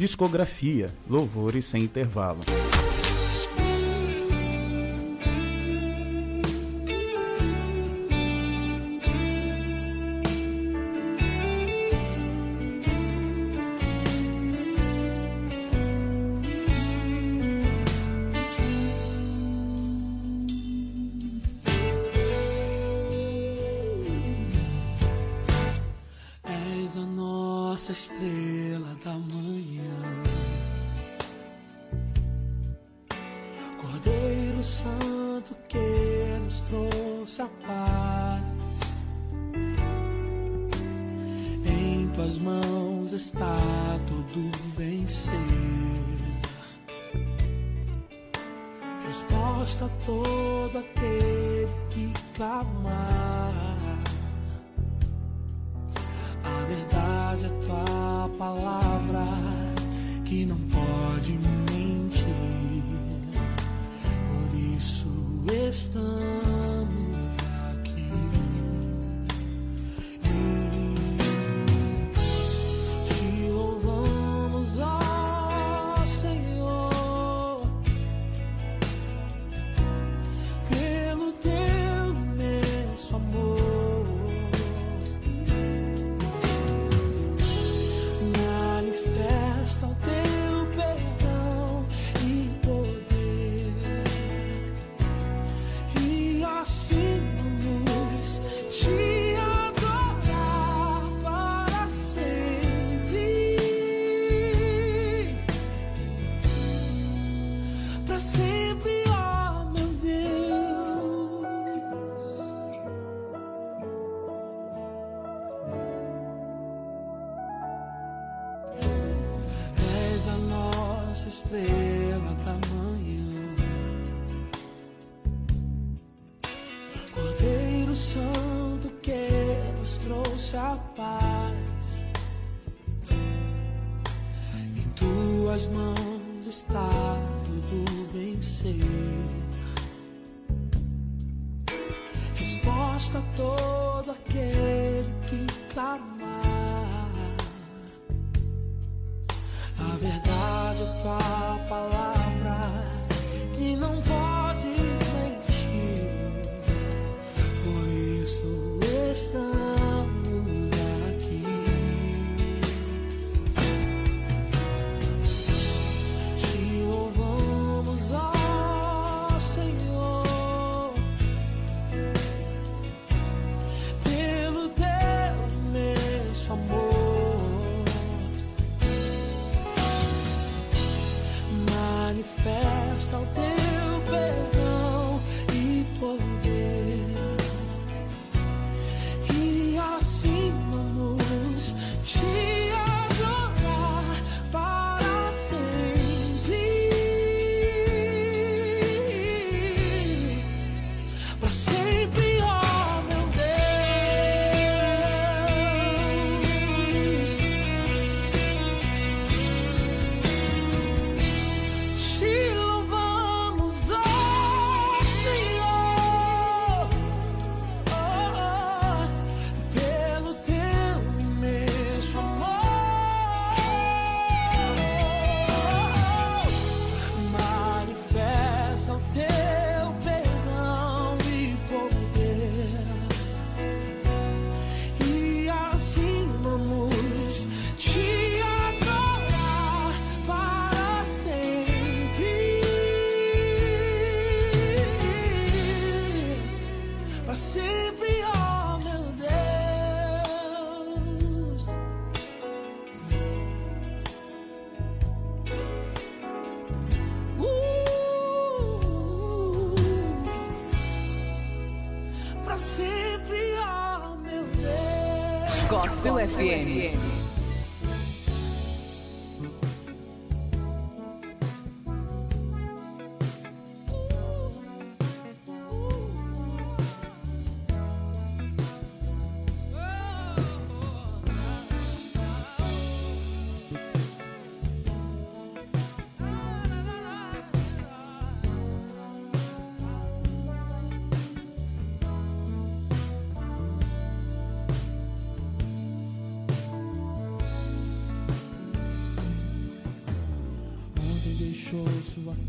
Discografia, louvores sem intervalo. Estrela da manhã, Cordeiro Santo que nos trouxe a paz. Em tuas mãos está todo vencer. Resposta a aquele que clamar. Verdade é tua palavra que não pode mentir. Por isso estamos tuas mãos está tudo vencer. Resposta a todo aquele que clamar. A verdade é tua palavra Manifesta o teu Gospel FM.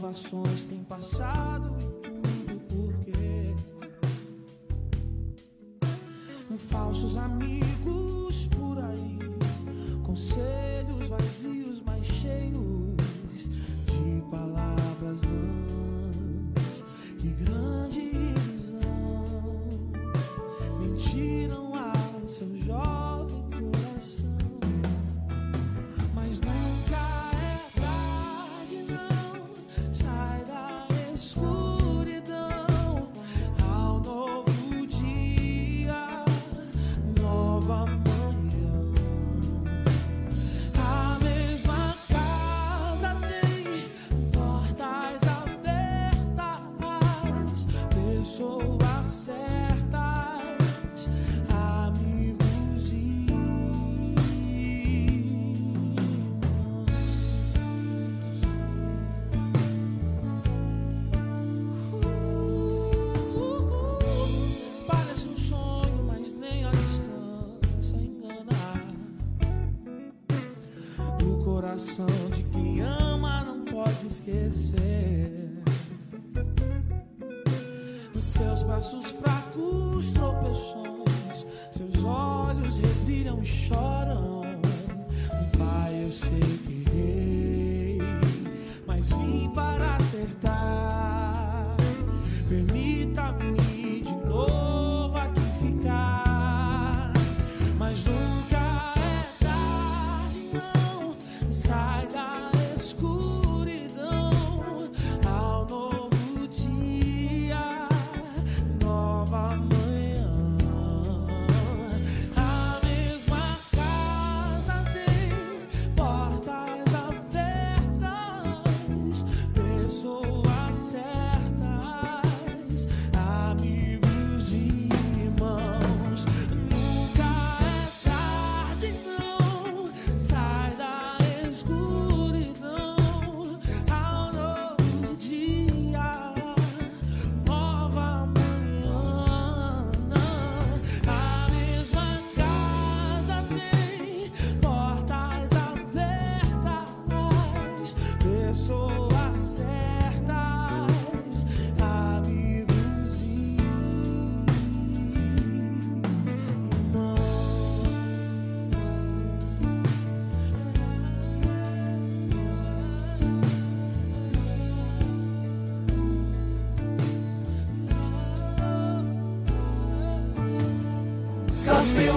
provações têm passado e tudo. esquecer. Seus braços fracos, tropeções, seus olhos reviram e choram.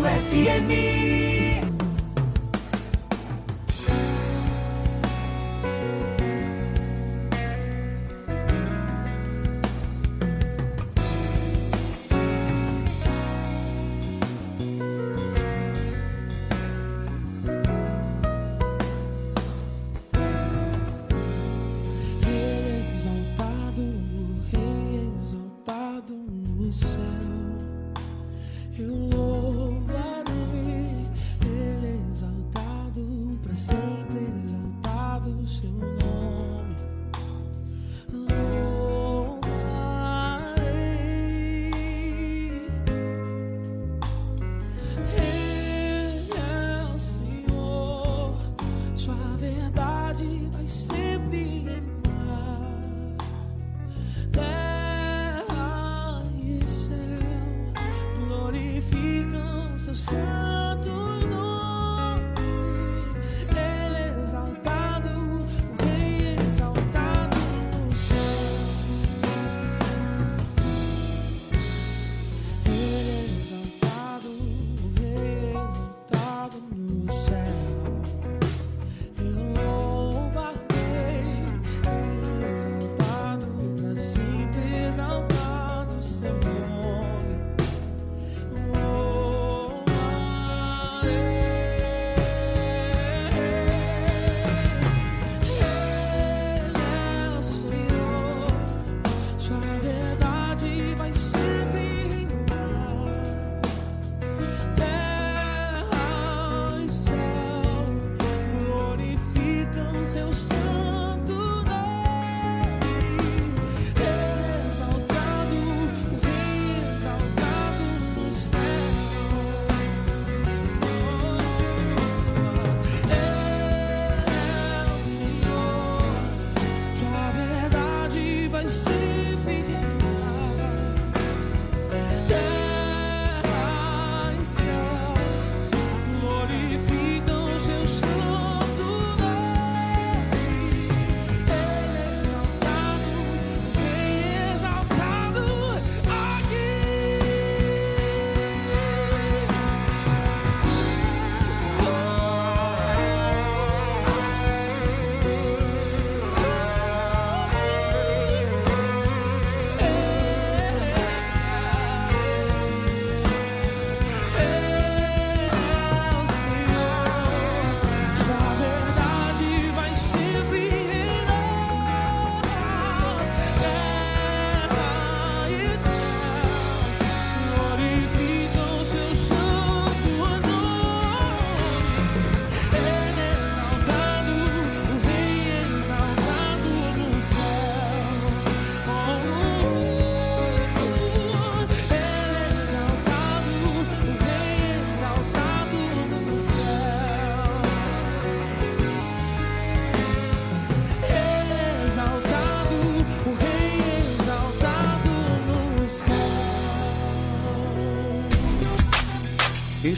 FDME.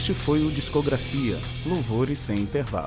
Este foi o Discografia, Louvores sem Intervalo.